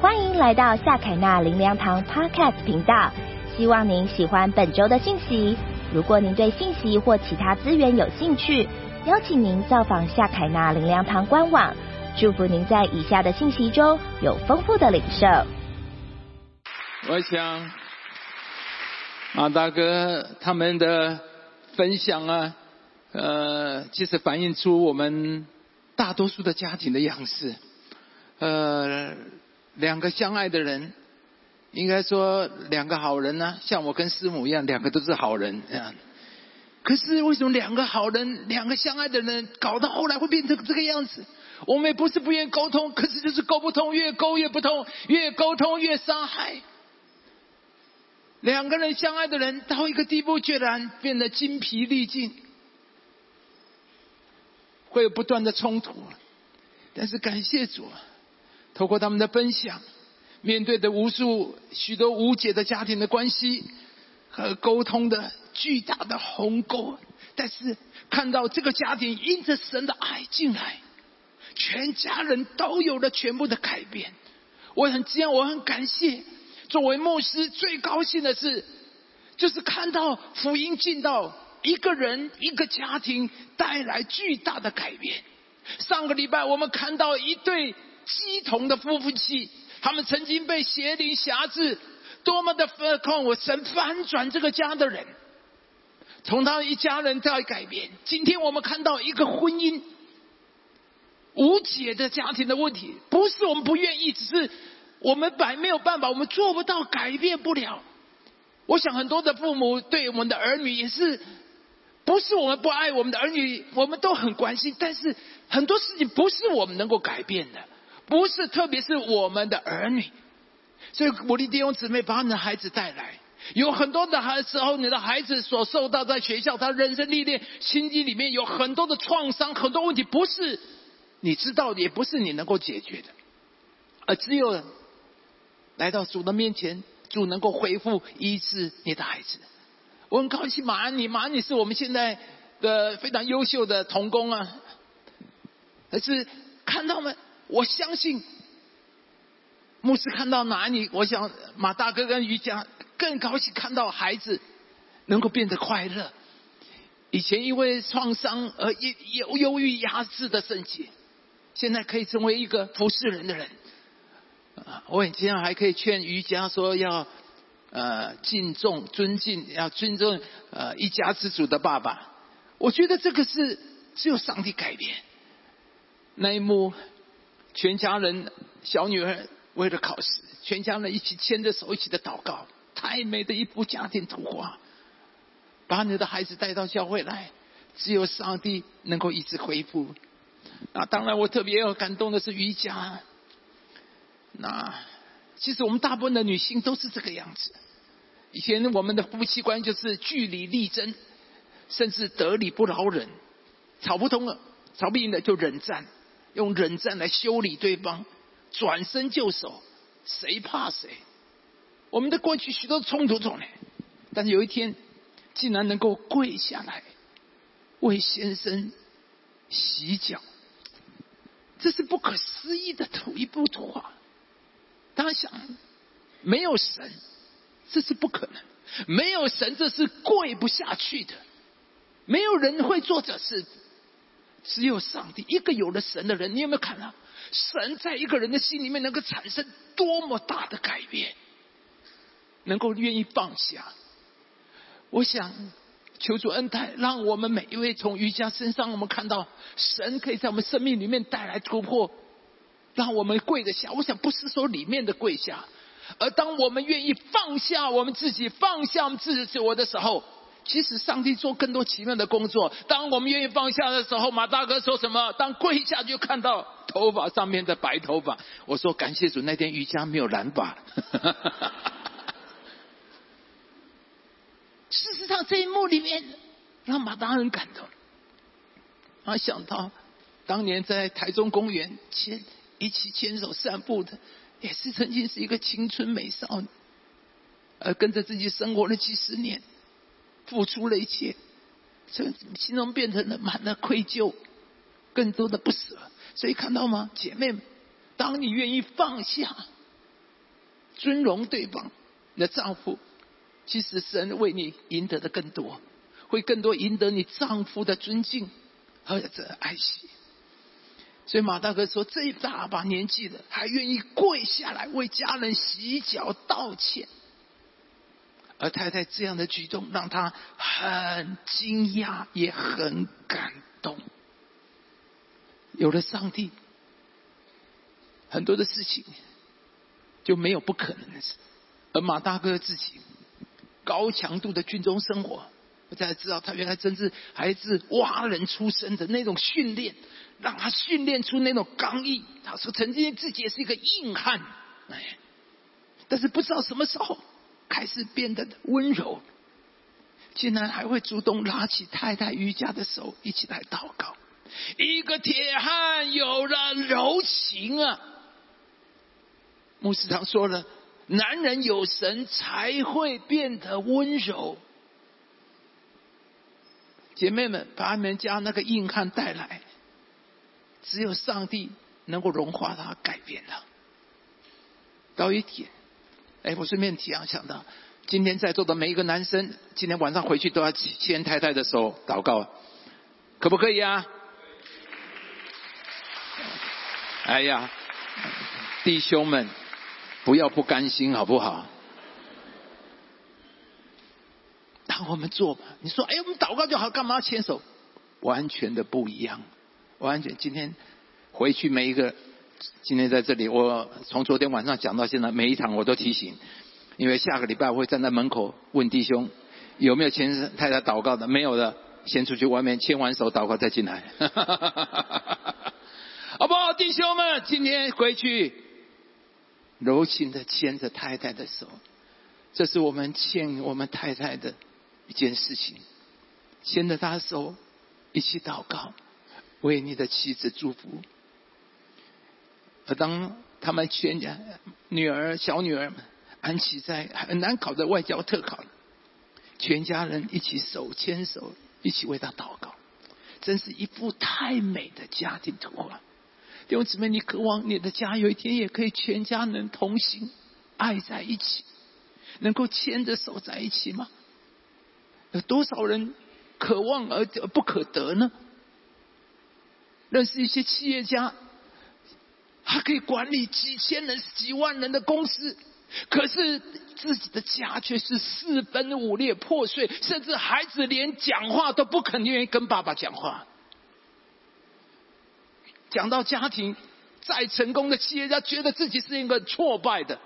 欢迎来到夏凯纳林良堂 Podcast 频道，希望您喜欢本周的信息。如果您对信息或其他资源有兴趣，邀请您造访夏凯纳林良堂官网。祝福您在以下的信息中有丰富的领受。我想，马大哥他们的分享啊，呃，其实反映出我们大多数的家庭的样式，呃。两个相爱的人，应该说两个好人呢，像我跟师母一样，两个都是好人啊。可是为什么两个好人、两个相爱的人，搞到后来会变成这个样子？我们也不是不愿沟通，可是就是沟不通，越沟越不通，越沟通越伤害。两个人相爱的人到一个地步，居然变得精疲力尽，会有不断的冲突。但是感谢主。透过他们的分享，面对的无数许多无解的家庭的关系和沟通的巨大的鸿沟，但是看到这个家庭因着神的爱进来，全家人都有了全部的改变。我很这样，我很感谢。作为牧师，最高兴的是，就是看到福音进到一个人一个家庭，带来巨大的改变。上个礼拜我们看到一对。鸡同的夫妇妻，他们曾经被邪灵辖制，多么的反抗我神翻转这个家的人，从他一家人在改变。今天我们看到一个婚姻无解的家庭的问题，不是我们不愿意，只是我们本没有办法，我们做不到，改变不了。我想很多的父母对我们的儿女也是，不是我们不爱我们的儿女，我们都很关心，但是很多事情不是我们能够改变的。不是，特别是我们的儿女，所以鼓励弟兄姊妹把你的孩子带来。有很多的孩时候，你的孩子所受到在学校，他人生历练、心机里面有很多的创伤，很多问题不是你知道的，也不是你能够解决的，而只有来到主的面前，主能够恢复医治你的孩子。我很高兴，马安妮，马安妮是我们现在的非常优秀的童工啊，可是看到们？我相信牧师看到哪里，我想马大哥跟瑜伽更高兴看到孩子能够变得快乐。以前因为创伤而忧忧郁压制的圣洁，现在可以成为一个服侍人的人。啊我今天还可以劝瑜伽说要呃敬重、尊敬，要尊重呃一家之主的爸爸。我觉得这个是只有上帝改变那一幕。全家人，小女儿为了考试，全家人一起牵着手，一起的祷告，太美的一幅家庭图画。把你的孩子带到教会来，只有上帝能够一直恢复。那当然，我特别要感动的是瑜伽。那其实我们大部分的女性都是这个样子。以前我们的夫妻关系就是据理力争，甚至得理不饶人，吵不通了，吵不赢了就忍战。用忍战来修理对方，转身就手，谁怕谁？我们的过去许多冲突中呢，但是有一天，竟然能够跪下来为先生洗脚，这是不可思议的图一幅图画。大家想，没有神，这是不可能；没有神，这是跪不下去的。没有人会做这事。只有上帝，一个有了神的人，你有没有看到神在一个人的心里面能够产生多么大的改变？能够愿意放下。我想求主恩待，让我们每一位从瑜伽身上，我们看到神可以在我们生命里面带来突破，让我们跪得下。我想不是说里面的跪下，而当我们愿意放下我们自己，放下我们自己我的时候。其实上帝做更多奇妙的工作。当我们愿意放下的时候，马大哥说什么？当跪下就看到头发上面的白头发。我说感谢主，那天瑜伽没有染发。事实上，这一幕里面让马大很感动。他想到当年在台中公园牵一起牵手散步的，也是曾经是一个青春美少女，而跟着自己生活了几十年。付出了一切，这心中变成了满了愧疚，更多的不舍。所以看到吗，姐妹们，当你愿意放下，尊荣对方，你的丈夫，其实神为你赢得的更多，会更多赢得你丈夫的尊敬和这爱惜。所以马大哥说：“这一大把年纪了，还愿意跪下来为家人洗脚道歉。”而太太这样的举动让他很惊讶，也很感动。有了上帝，很多的事情就没有不可能的事。而马大哥自己高强度的军中生活，我才知道他原来真是还是蛙人出身的那种训练。让他训练出那种刚毅。他说曾经自己也是一个硬汉，哎，但是不知道什么时候开始变得温柔，竟然还会主动拉起太太瑜伽的手一起来祷告。一个铁汉有了柔情啊！牧师长说了，男人有神才会变得温柔。姐妹们，把他们家那个硬汉带来。只有上帝能够融化他，改变他。到一点，哎，我顺便提啊，想到今天在座的每一个男生，今天晚上回去都要牵太太的手祷告，可不可以啊？哎呀，弟兄们，不要不甘心好不好？让我们做吧。你说，哎，我们祷告就好，干嘛要牵手？完全的不一样。完全今天回去每一个，今天在这里，我从昨天晚上讲到现在，每一场我都提醒，因为下个礼拜我会站在门口问弟兄有没有牵太太祷告的，没有的先出去外面牵完手祷告再进来，好不好？弟兄们，今天回去柔情的牵着太太的手，这是我们欠我们太太的一件事情，牵着她的手一起祷告。为你的妻子祝福。而当他们全家女儿、小女儿们安琪在很难考的外交特考，全家人一起手牵手，一起为他祷告，真是一幅太美的家庭图画。弟兄姊妹，你渴望你的家有一天也可以全家人同行，爱在一起，能够牵着手在一起吗？有多少人渴望而不可得呢？认识一些企业家，他可以管理几千人、几万人的公司，可是自己的家却是四分五裂、破碎，甚至孩子连讲话都不肯愿意跟爸爸讲话。讲到家庭，再成功的企业家觉得自己是一个挫败的。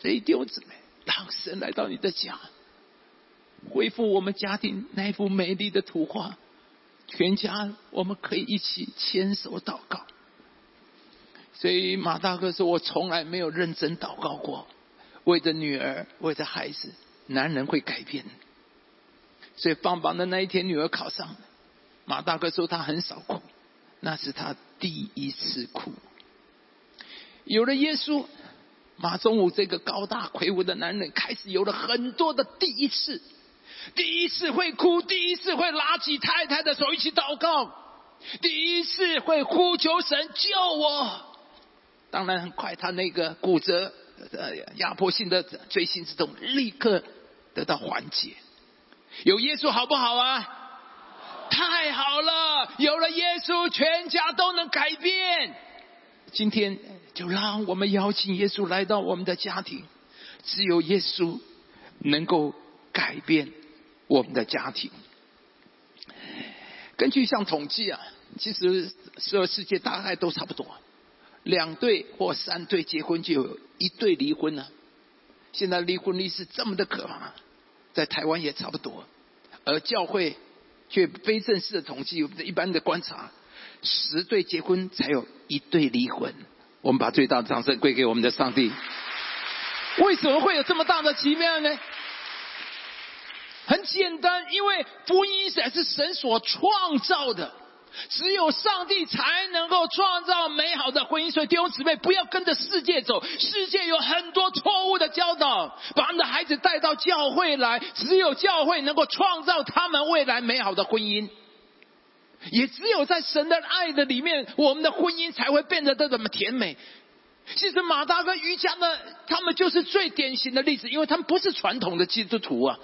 这一丢子妹，让神来到你的家，恢复我们家庭那幅美丽的图画。全家我们可以一起牵手祷告，所以马大哥说：“我从来没有认真祷告过，为着女儿，为着孩子，男人会改变。”所以放榜的那一天，女儿考上，马大哥说他很少哭，那是他第一次哭。有了耶稣，马中武这个高大魁梧的男人开始有了很多的第一次。第一次会哭，第一次会拉起太太的手一起祷告，第一次会呼求神救我。当然，很快他那个骨折、呃压迫性的锥心之痛立刻得到缓解。有耶稣好不好啊？太好了！有了耶稣，全家都能改变。今天就让我们邀请耶稣来到我们的家庭。只有耶稣能够改变。我们的家庭，根据像统计啊，其实所有世界大概都差不多，两对或三对结婚就有一对离婚了。现在离婚率是这么的可怕，在台湾也差不多，而教会却非正式的统计，一般的观察，十对结婚才有一对离婚。我们把最大的掌声归给我们的上帝。为什么会有这么大的奇妙呢？很简单，因为婚姻才是神所创造的，只有上帝才能够创造美好的婚姻。所以弟兄姊妹，不要跟着世界走，世界有很多错误的教导，把他们的孩子带到教会来，只有教会能够创造他们未来美好的婚姻，也只有在神的爱的里面，我们的婚姻才会变得这么甜美。其实马大跟瑜伽呢，他们就是最典型的例子，因为他们不是传统的基督徒啊。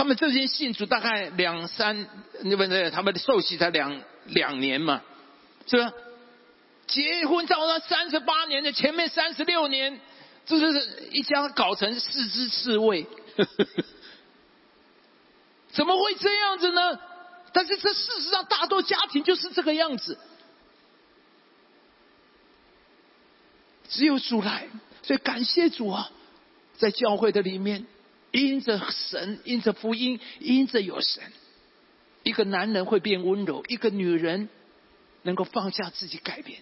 他们这些信主大概两三，那不对？他们的受洗才两两年嘛，是吧？结婚到了三十八年的前面三十六年，这就是一家搞成四只刺猬，怎么会这样子呢？但是这事实上，大多家庭就是这个样子。只有主来，所以感谢主啊，在教会的里面，因着神，因着福音，因着有神，一个男人会变温柔，一个女人能够放下自己改变，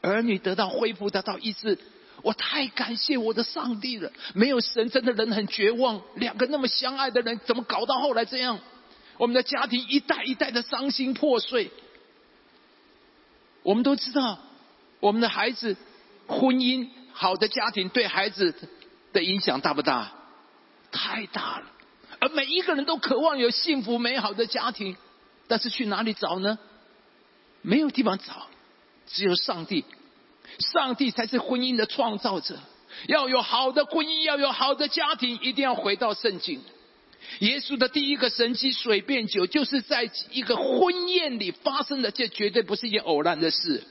儿女得到恢复，得到医治。我太感谢我的上帝了！没有神，真的人很绝望。两个那么相爱的人，怎么搞到后来这样？我们的家庭一代一代的伤心破碎。我们都知道，我们的孩子。婚姻好的家庭对孩子的影响大不大？太大了。而每一个人都渴望有幸福美好的家庭，但是去哪里找呢？没有地方找，只有上帝。上帝才是婚姻的创造者。要有好的婚姻，要有好的家庭，一定要回到圣经。耶稣的第一个神迹水变酒，就是在一个婚宴里发生的，这绝对不是一件偶然的事。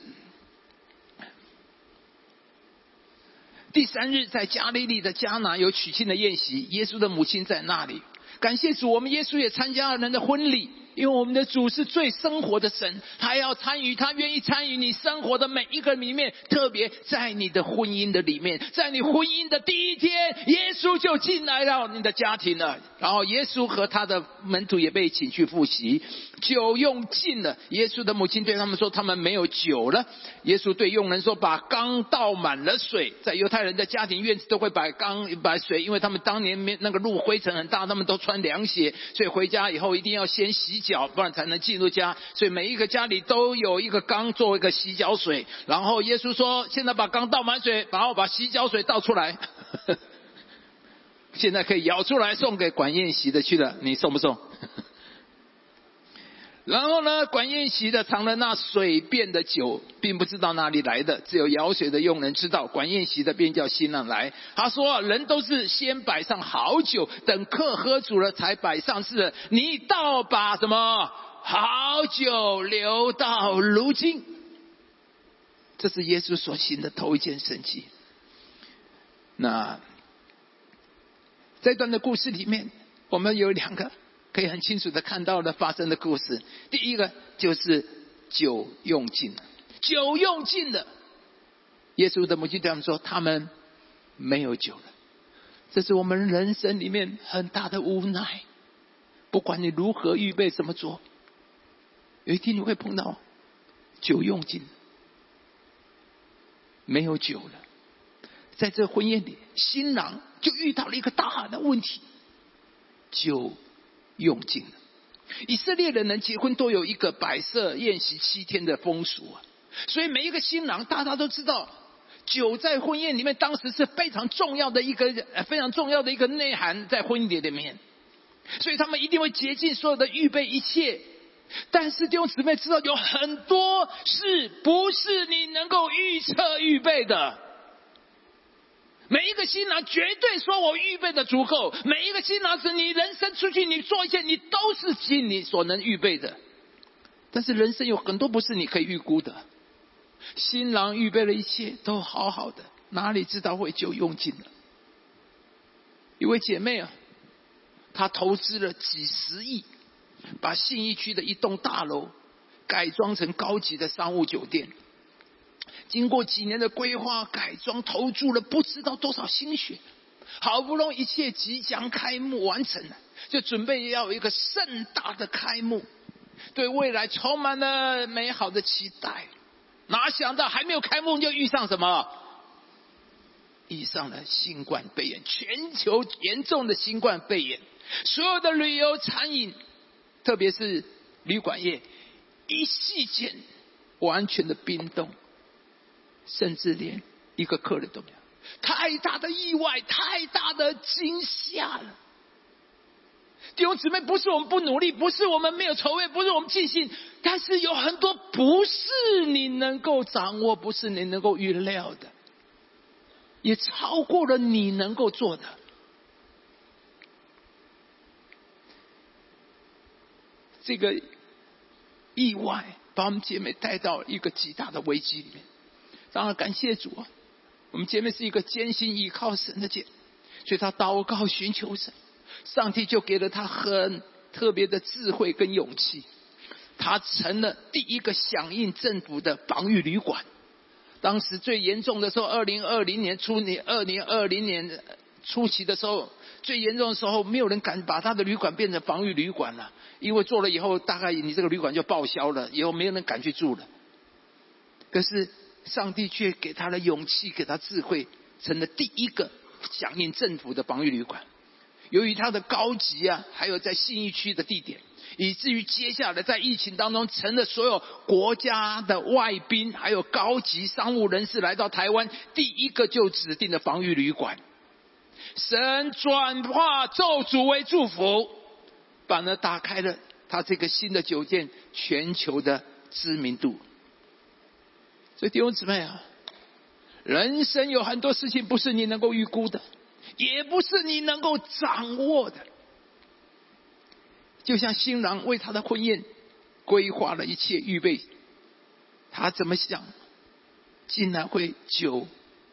第三日，在加利利的迦拿有娶亲的宴席，耶稣的母亲在那里。感谢主，我们耶稣也参加了人的婚礼。因为我们的主是最生活的神，他要参与，他愿意参与你生活的每一个里面，特别在你的婚姻的里面，在你婚姻的第一天，耶稣就进来到你的家庭了。然后耶稣和他的门徒也被请去复习，酒用尽了。耶稣的母亲对他们说：“他们没有酒了。”耶稣对佣人说：“把缸倒满了水。”在犹太人的家庭院子都会把缸把水，因为他们当年没那个路灰尘很大，他们都穿凉鞋，所以回家以后一定要先洗脚。脚，不然才能进入家。所以每一个家里都有一个缸，做一个洗脚水。然后耶稣说：“现在把缸倒满水，然后把洗脚水倒出来。现在可以舀出来送给管宴席的去了，你送不送？”然后呢，管宴席的尝了那水变的酒，并不知道哪里来的，只有舀水的佣人知道。管宴席的便叫新郎来，他说：“人都是先摆上好酒，等客喝足了才摆上是。你倒把什么好酒留到如今。”这是耶稣所行的头一件神迹。那这段的故事里面，我们有两个。可以很清楚的看到了发生的故事。第一个就是酒用尽了，酒用尽了。耶稣的母亲对他们说：“他们没有酒了。”这是我们人生里面很大的无奈。不管你如何预备怎么做，有一天你会碰到酒用尽，没有酒了。在这婚宴里，新郎就遇到了一个大的问题：酒。用尽了。以色列人能结婚都有一个摆设宴席七天的风俗啊，所以每一个新郎大家都知道，酒在婚宴里面当时是非常重要的一个非常重要的一个内涵在婚礼里面，所以他们一定会竭尽所有的预备一切。但是弟兄姊妹知道，有很多是不是你能够预测预备的？每一个新郎绝对说我预备的足够。每一个新郎是你人生出去，你做一切，你都是尽你所能预备的。但是人生有很多不是你可以预估的。新郎预备了一切都好好的，哪里知道会就用尽了？一位姐妹啊，她投资了几十亿，把信义区的一栋大楼改装成高级的商务酒店。经过几年的规划改装，投注了不知道多少心血，好不容易一切即将开幕完成了，就准备要有一个盛大的开幕，对未来充满了美好的期待。哪想到还没有开幕就遇上什么？遇上了新冠肺炎，全球严重的新冠肺炎，所有的旅游、餐饮，特别是旅馆业，一夕间完全的冰冻。甚至连一个客人都没有，太大的意外，太大的惊吓了。弟兄姊妹，不是我们不努力，不是我们没有筹备，不是我们尽心，但是有很多不是你能够掌握，不是你能够预料的。也超过了你能够做的。这个意外把我们姐妹带到一个极大的危机里面。当然，感谢主，我们前面是一个艰辛依靠神的姐，所以他祷告寻求神，上帝就给了他很特别的智慧跟勇气。他成了第一个响应政府的防御旅馆。当时最严重的时候，二零二零年初年，二零二零年初期的时候，最严重的时候，没有人敢把他的旅馆变成防御旅馆了，因为做了以后，大概你这个旅馆就报销了，以后没有人敢去住了。可是。上帝却给他了勇气，给他智慧，成了第一个响应政府的防御旅馆。由于他的高级啊，还有在信义区的地点，以至于接下来在疫情当中，成了所有国家的外宾还有高级商务人士来到台湾第一个就指定的防御旅馆。神转化咒诅为祝福，反而打开了他这个新的酒店全球的知名度。所以弟兄姊妹啊，人生有很多事情不是你能够预估的，也不是你能够掌握的。就像新郎为他的婚宴规划了一切预备，他怎么想，竟然会酒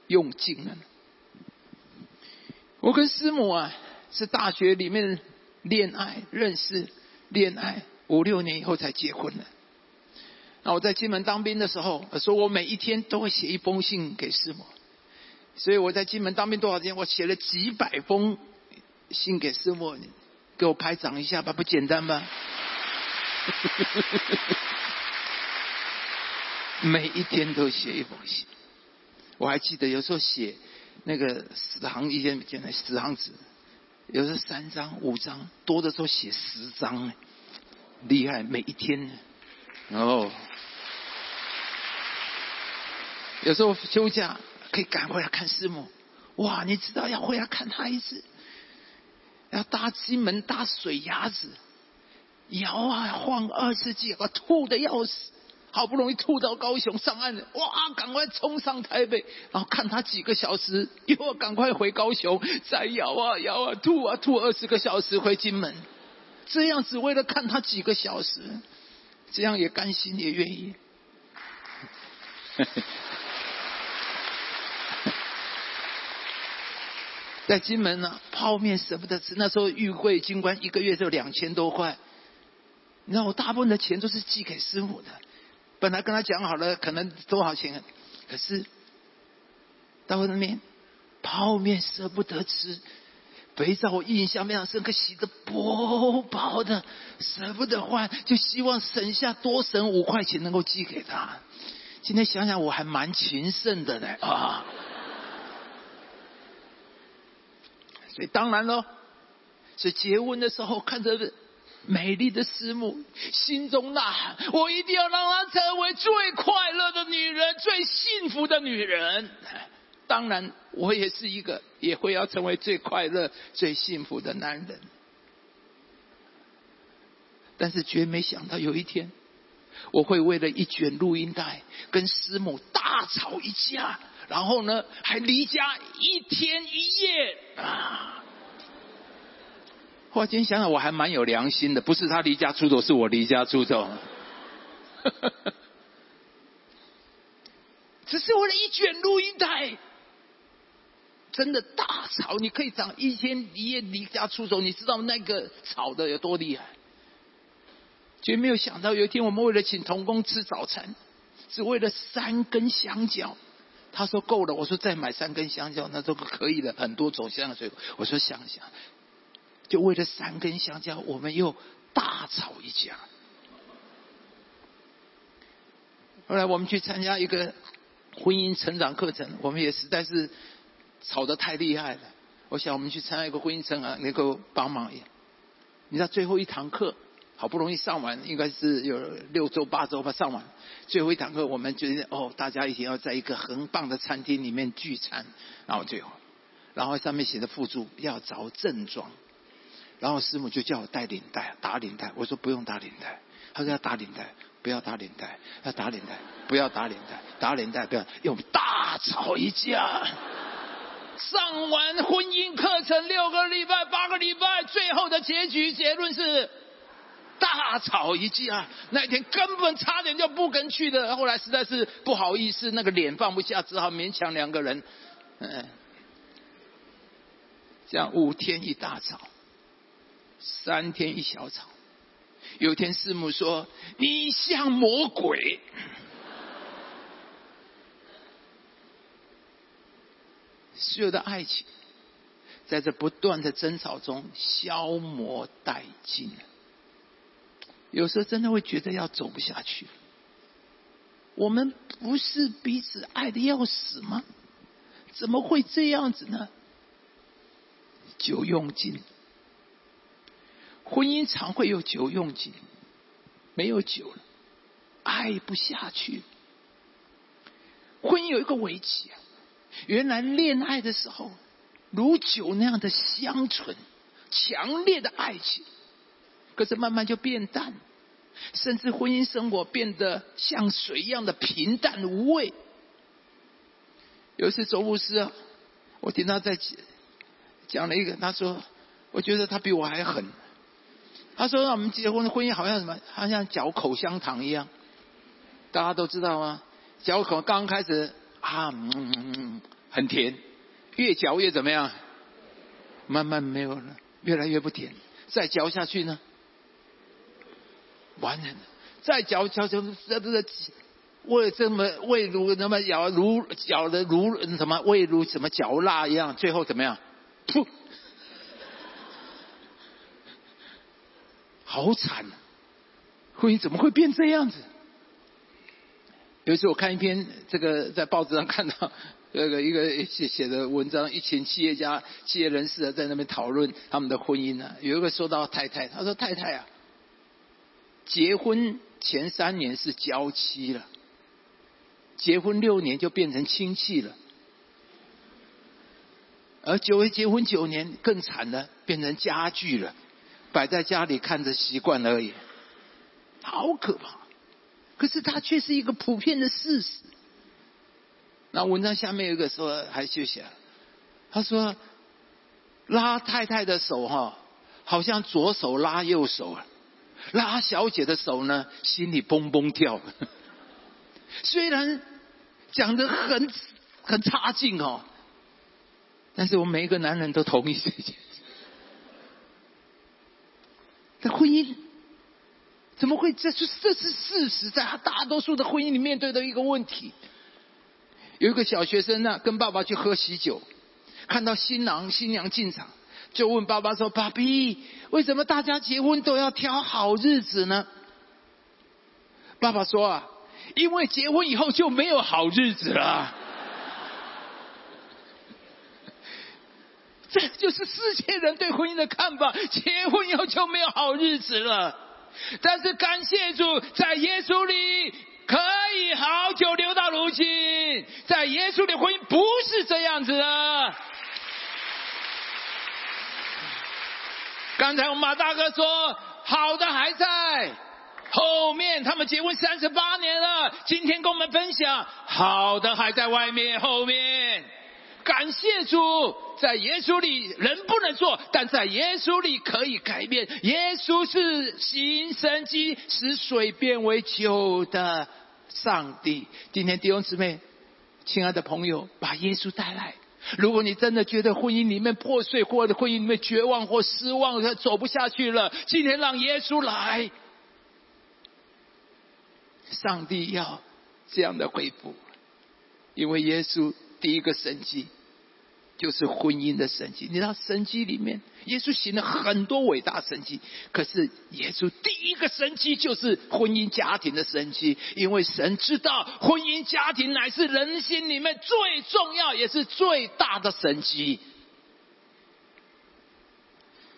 用尽了呢？我跟师母啊，是大学里面恋爱认识，恋爱五六年以后才结婚的。那我在金门当兵的时候，说我每一天都会写一封信给师母，所以我在金门当兵多少天，我写了几百封信给师母，给我拍掌一下吧，不简单吧？每一天都写一封信，我还记得有时候写那个十行一些简单十行纸，有时候三张五张，多的时候写十张，厉害，每一天，然后。有时候休假可以赶回来看师母，哇！你知道要回来看他一次，要搭金门搭水鸭子，摇啊晃二十几，我吐的要死，好不容易吐到高雄上岸，哇！赶快冲上台北，然后看他几个小时，又要赶快回高雄，再摇啊摇啊吐啊吐二十个小时回金门，这样只为了看他几个小时，这样也甘心也愿意。在金门呢，泡面舍不得吃。那时候玉桂金冠一个月就两千多块，你知道我大部分的钱都是寄给师傅的。本来跟他讲好了，可能多少钱，可是到那边泡面舍不得吃，肥皂我印象非常深刻，洗的薄薄的，舍不得换，就希望省下多省五块钱能够寄给他。今天想想我还蛮勤慎的呢啊。所以当然喽，是结婚的时候看着美丽的师母，心中呐喊：我一定要让她成为最快乐的女人，最幸福的女人。当然，我也是一个也会要成为最快乐、最幸福的男人。但是绝没想到有一天，我会为了一卷录音带跟师母大吵一架。然后呢，还离家一天一夜啊！我今天想想，我还蛮有良心的，不是他离家出走，是我离家出走。只是为了一卷录音带，真的大吵！你可以讲一天一夜离家出走，你知道那个吵的有多厉害？绝没有想到有一天，我们为了请童工吃早餐，只为了三根香蕉。他说够了，我说再买三根香蕉，那都可以的，很多种香水果。我说想想，就为了三根香蕉，我们又大吵一架。后来我们去参加一个婚姻成长课程，我们也实在是吵得太厉害了。我想我们去参加一个婚姻成长，能够帮忙一你知道最后一堂课。好不容易上完，应该是有六周八周吧，上完最后一堂课，我们决定哦，大家一定要在一个很棒的餐厅里面聚餐。然后最后，然后上面写的附注要着正装，然后师母就叫我带领带，打领带。我说不用打领带，他说要打领带，不要打领带，要打领带，不要打领带，打领带不要，又大吵一架。上完婚姻课程六个礼拜、八个礼拜，最后的结局结论是大吵一架。那一天根本差点就不跟去的，后来实在是不好意思，那个脸放不下，只好勉强两个人，嗯，这样五天一大吵，三天一小吵。有天师母说：“你像魔鬼。”所有的爱情，在这不断的争吵中消磨殆尽。有时候真的会觉得要走不下去。我们不是彼此爱的要死吗？怎么会这样子呢？酒用尽，婚姻常会有酒用尽，没有酒了，爱不下去。婚姻有一个危机啊。原来恋爱的时候，如酒那样的香醇、强烈的爱情，可是慢慢就变淡，甚至婚姻生活变得像水一样的平淡无味。有一次周牧师啊，我听他在讲了一个，他说：“我觉得他比我还狠。”他说：“我们结婚的婚姻好像什么，好像嚼口香糖一样。”大家都知道吗？嚼口刚开始。啊，嗯嗯嗯，很甜，越嚼越怎么样？慢慢没有了，越来越不甜。再嚼下去呢？完了，再嚼嚼嚼，这这胃这么胃如那么咬如嚼的如什么胃如什么嚼蜡一样，最后怎么样？噗，好惨！婚姻怎么会变这样子？有一次我看一篇这个在报纸上看到那个一个写写的文章，一群企业家、企业人士啊在那边讨论他们的婚姻呢。有一个说到太太，他说：“太太啊，结婚前三年是娇妻了，结婚六年就变成亲戚了，而九为结婚九年更惨了，变成家具了，摆在家里看着习惯而已，好可怕。”可是它却是一个普遍的事实。那文章下面有一个说还休息了，他说拉太太的手哈，好像左手拉右手啊，拉小姐的手呢，心里蹦蹦跳。虽然讲的很很差劲哦，但是我们每一个男人都同意这件事。在婚姻。怎么会？这是这是事实，在大多数的婚姻里面对的一个问题。有一个小学生呢，跟爸爸去喝喜酒，看到新郎新娘进场，就问爸爸说：“爸比，为什么大家结婚都要挑好日子呢？”爸爸说：“啊，因为结婚以后就没有好日子了。”这就是世界人对婚姻的看法：结婚以后就没有好日子了。但是感谢主，在耶稣里可以好久留到如今，在耶稣的婚姻不是这样子的。刚才我们马大哥说，好的还在后面，他们结婚三十八年了，今天跟我们分享，好的还在外面后面。感谢主，在耶稣里人不能做，但在耶稣里可以改变。耶稣是行神迹，使水变为酒的上帝。今天弟兄姊妹，亲爱的朋友，把耶稣带来。如果你真的觉得婚姻里面破碎，或者婚姻里面绝望或失望，走不下去了，今天让耶稣来，上帝要这样的恢复，因为耶稣第一个神迹。就是婚姻的神迹。你知道神迹里面，耶稣行了很多伟大神迹，可是耶稣第一个神迹就是婚姻家庭的神迹，因为神知道婚姻家庭乃是人心里面最重要也是最大的神迹，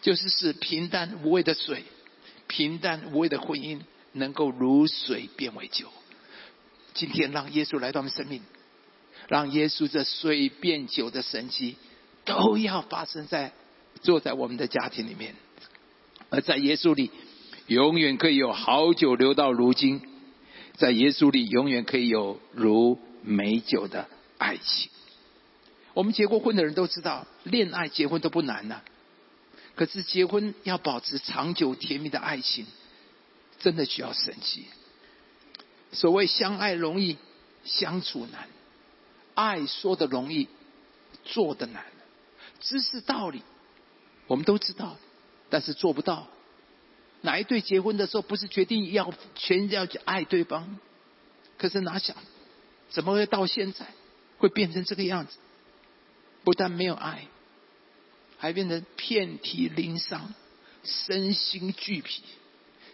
就是使平淡无味的水，平淡无味的婚姻能够如水变为酒。今天让耶稣来到我们生命。让耶稣这水变酒的神迹，都要发生在坐在我们的家庭里面，而在耶稣里，永远可以有好酒留到如今，在耶稣里永远可以有如美酒的爱情。我们结过婚的人都知道，恋爱结婚都不难呐。可是结婚要保持长久甜蜜的爱情，真的需要神奇。所谓相爱容易相处难，爱说的容易做的难。知识道理我们都知道，但是做不到。哪一对结婚的时候不是决定要全要去爱对方？可是哪想，怎么会到现在会变成这个样子？不但没有爱，还变成遍体鳞伤、身心俱疲，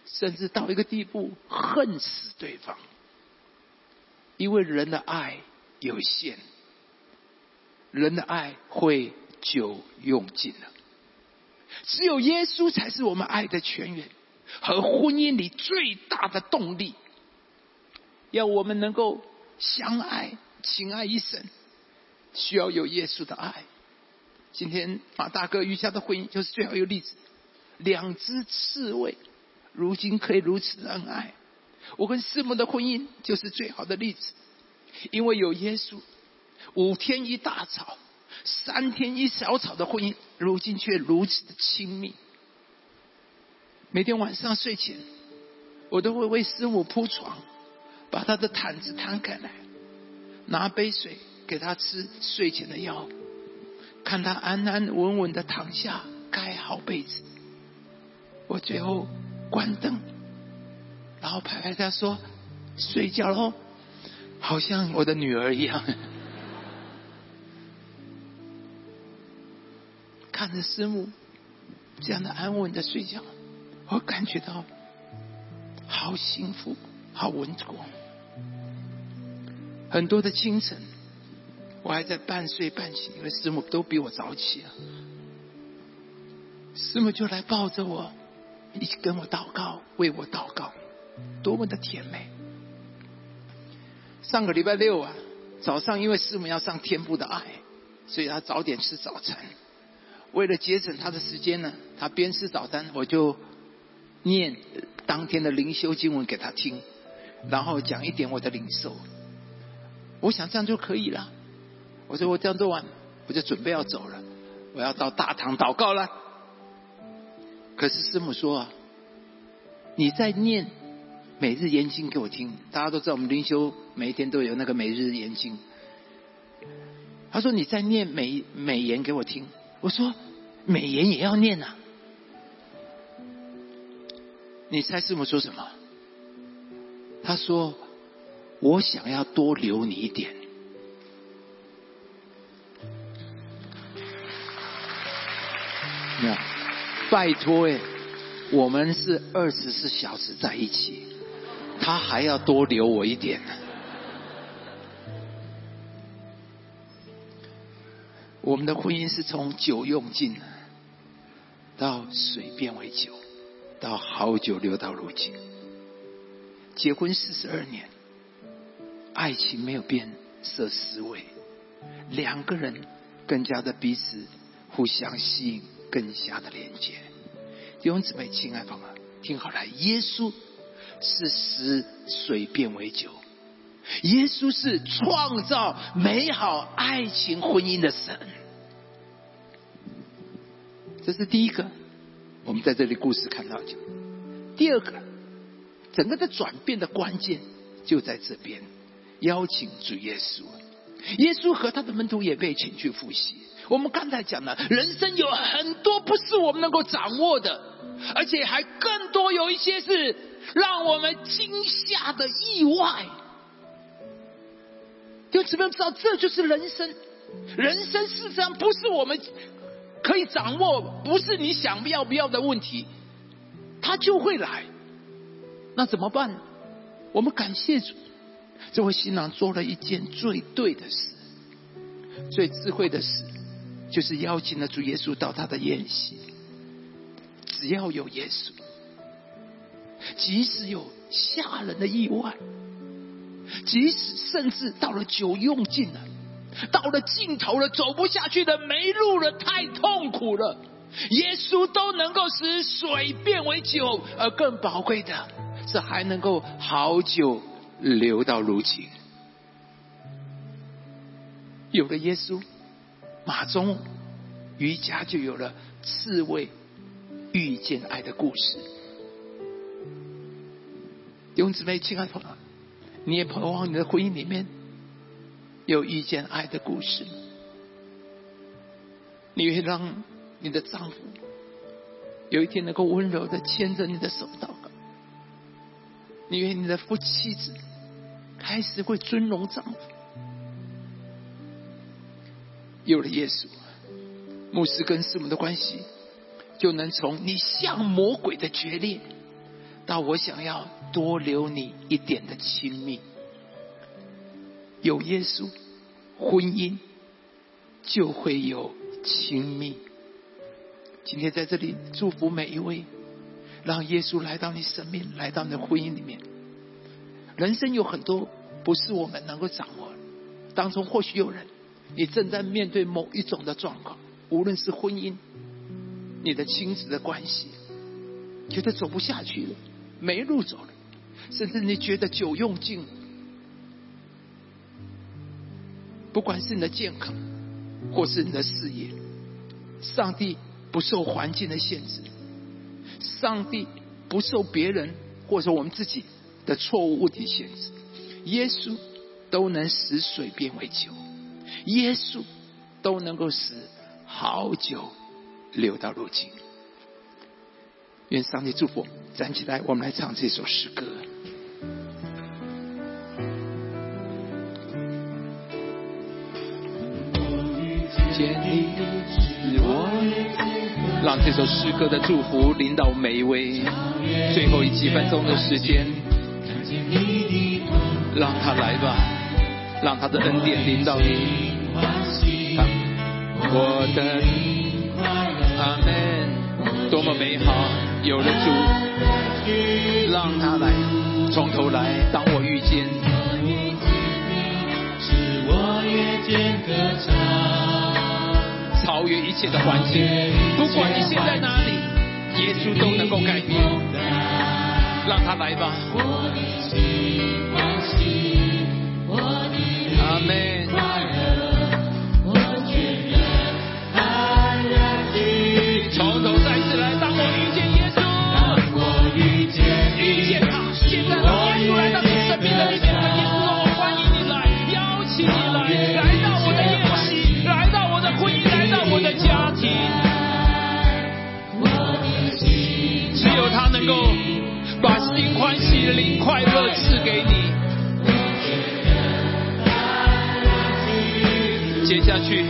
甚至到一个地步恨死对方。因为人的爱有限，人的爱会久用尽了。只有耶稣才是我们爱的泉源和婚姻里最大的动力。要我们能够相爱、情爱一生，需要有耶稣的爱。今天马大哥余下的婚姻就是最好一个例子。两只刺猬，如今可以如此恩爱。我跟师母的婚姻就是最好的例子，因为有耶稣，五天一大吵。三天一小吵的婚姻，如今却如此的亲密。每天晚上睡前，我都会为师母铺床，把她的毯子摊开来，拿杯水给她吃睡前的药，看她安安稳稳的躺下，盖好被子。我最后关灯，然后拍拍她说：“睡觉喽，好像我的女儿一样。”看着师母这样的安稳的睡觉，我感觉到好幸福，好稳妥。很多的清晨，我还在半睡半醒，因为师母都比我早起啊。师母就来抱着我，一起跟我祷告，为我祷告，多么的甜美。上个礼拜六啊，早上因为师母要上天父的爱，所以他早点吃早餐。为了节省他的时间呢，他边吃早餐，我就念当天的灵修经文给他听，然后讲一点我的领受。我想这样就可以了。我说我这样做完，我就准备要走了，我要到大堂祷告了。可是师母说啊，你在念每日研经给我听。大家都知道我们灵修每一天都有那个每日研经。他说你在念美美言给我听。我说。美言也要念呐！你猜师母说什么？他说：“我想要多留你一点。”拜托哎，我们是二十四小时在一起，他还要多留我一点呢。我们的婚姻是从酒用尽。到水变为酒，到好酒流到如今，结婚四十二年，爱情没有变色思维，两个人更加的彼此互相吸引，更加的连接。弟兄姊妹，亲爱朋友听好了，耶稣是使水变为酒，耶稣是创造美好爱情婚姻的神。这是第一个，我们在这里故事看到就。第二个，整个的转变的关键就在这边，邀请主耶稣，耶稣和他的门徒也被请去复习。我们刚才讲了，人生有很多不是我们能够掌握的，而且还更多有一些是让我们惊吓的意外。就只能知道，这就是人生。人生事实上不是我们。可以掌握，不是你想要不要的问题，他就会来。那怎么办？我们感谢主，这位新郎做了一件最对的事，最智慧的事，就是邀请了主耶稣到他的宴席。只要有耶稣，即使有吓人的意外，即使甚至到了酒用尽了。到了尽头了，走不下去了，没路了，太痛苦了。耶稣都能够使水变为酒，而更宝贵的是还能够好久留到如今。有了耶稣，马中瑜伽就有了刺猬遇见爱的故事。弟兄姊妹，亲爱的朋友，你也渴望你的婚姻里面有遇见爱的故事？你会让你的丈夫有一天能够温柔的牵着你的手祷告？你愿你的夫妻子开始会尊荣丈夫？有了耶稣，牧师跟师母的关系就能从你像魔鬼的决裂，到我想要多留你一点的亲密。有耶稣，婚姻就会有亲密。今天在这里祝福每一位，让耶稣来到你生命，来到你的婚姻里面。人生有很多不是我们能够掌握，当中或许有人。你正在面对某一种的状况，无论是婚姻、你的亲子的关系，觉得走不下去了，没路走了，甚至你觉得酒用尽了。不管是你的健康，或是你的事业，上帝不受环境的限制，上帝不受别人或者我们自己的错误物体限制，耶稣都能使水变为酒。耶稣都能够使好酒流到如今。愿上帝祝福，站起来，我们来唱这首诗歌。让这首诗歌的祝福领导每一位。最后一几分钟的时间，让他来吧，让他的恩典领导你。我的阿门，多么美好！有了主，让他来，从头来。当我遇见，是我遇见歌唱超越一切的环境，不管你现在哪里，耶稣都能够改变。让他来吧，歌赐给你。接下去，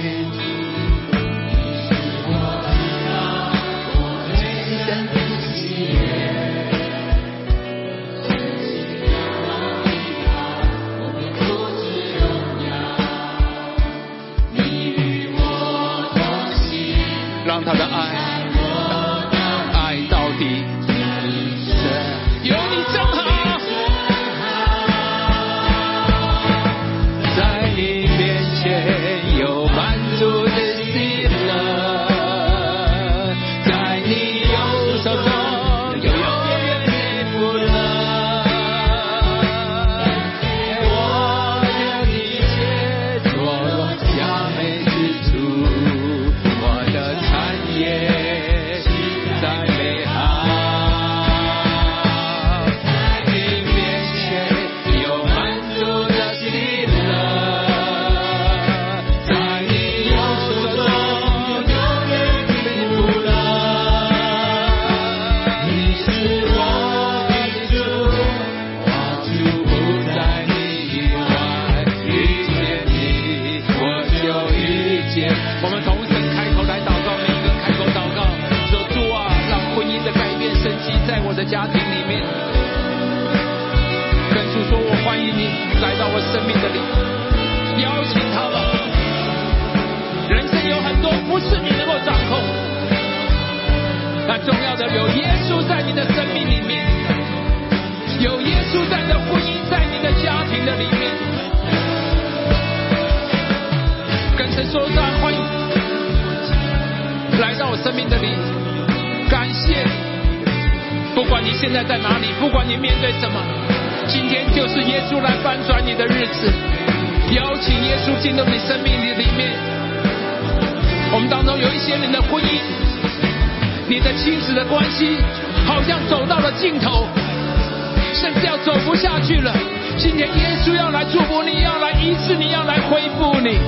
走不下去了。今天耶稣要来祝福你，要来医治你，要来恢复你，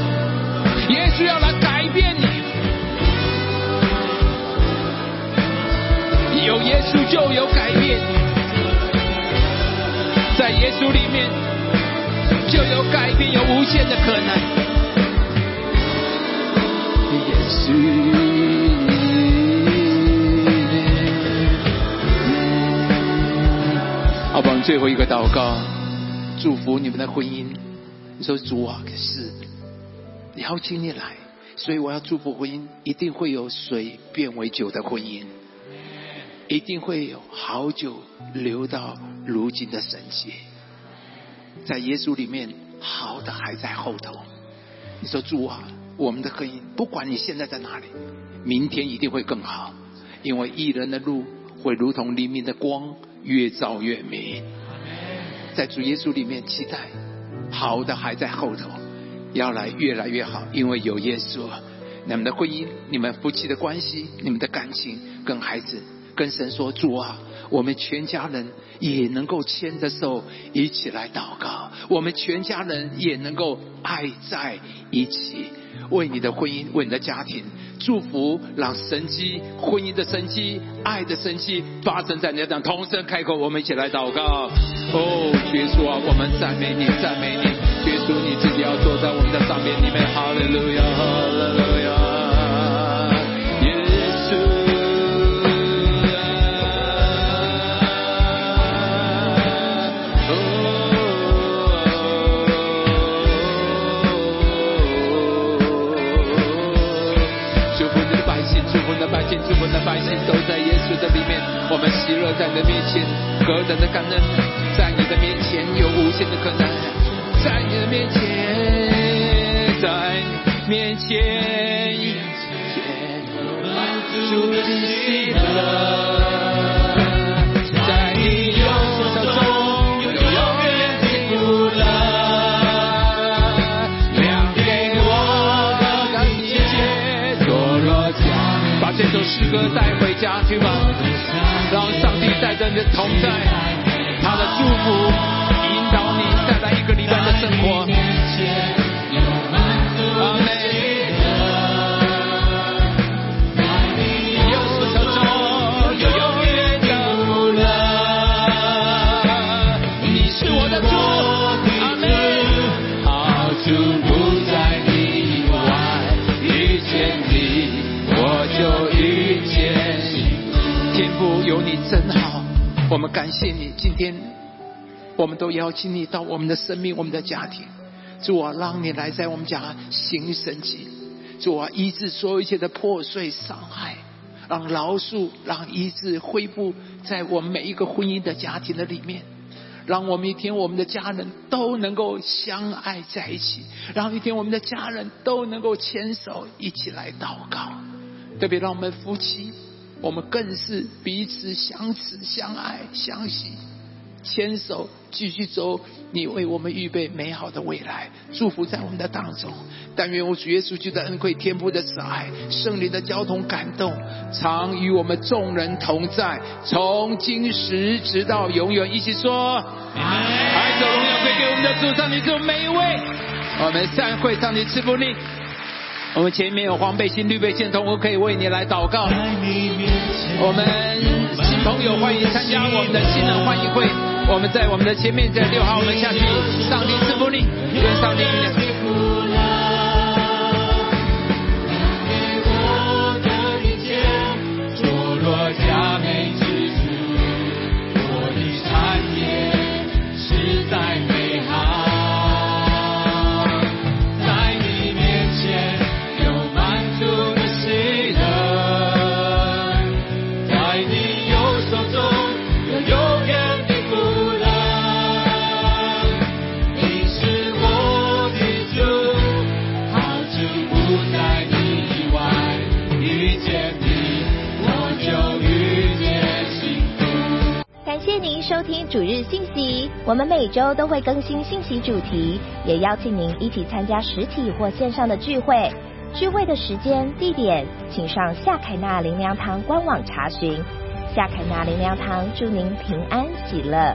耶稣要来改变你。有耶稣就有改变，在耶稣里面就有改变，有无限的可能。耶稣。最后一个祷告，祝福你们的婚姻。你说主啊，可是邀请你来，所以我要祝福婚姻，一定会有水变为酒的婚姻。一定会有好久留到如今的神迹，在耶稣里面，好的还在后头。你说主啊，我们的婚姻，不管你现在在哪里，明天一定会更好，因为一人的路会如同黎明的光，越照越明。在主耶稣里面期待，好的还在后头，要来越来越好，因为有耶稣。你们的婚姻，你们夫妻的关系，你们的感情，跟孩子。跟神说主啊，我们全家人也能够牵着手一起来祷告，我们全家人也能够爱在一起，为你的婚姻，为你的家庭祝福，让神机婚姻的神机，爱的神机发生在你的同声开口，我们一起来祷告。哦，耶稣啊，我们赞美你，赞美你，耶稣你自己要坐在我们的上面，你们，哈利路亚，祝福的百姓都在耶稣的里面，我们喜乐在你的面前，何等的感恩，在你的面前有无限的可能，在你的面前，在面前，主的喜乐。歌带回家去吧，让上帝带着你的同在，他的祝福感谢你，今天我们都邀请你到我们的生命、我们的家庭，主啊，让你来在我们家行神迹，主啊，医治所有一切的破碎伤害，让饶恕、让医治恢复在我们每一个婚姻的家庭的里面，让我们一天我们的家人都能够相爱在一起，让一天我们的家人都能够牵手一起来祷告，特别让我们夫妻。我们更是彼此相持、相爱、相惜，牵手继续走你为我们预备美好的未来，祝福在我们的当中。但愿我主耶稣基督的恩惠、天父的慈爱、圣灵的交通感动，常与我们众人同在，从今时直到永远。一起说：孩子荣耀归给我们的主上帝，祝每一位。我们散会，上帝赐福你。我们前面有黄背心、绿背心同，我可以为你来祷告。我们新朋友欢迎参加我们的新人欢迎会。我们在我们的前面，在六号，门下去。上帝赐福你，愿上帝。主日信息我们每周都会更新信息主题也邀请您一起参加实体或线上的聚会。聚会的时间地点请上夏凯纳灵粮堂官网查询。夏凯纳灵粮堂祝您平安喜乐。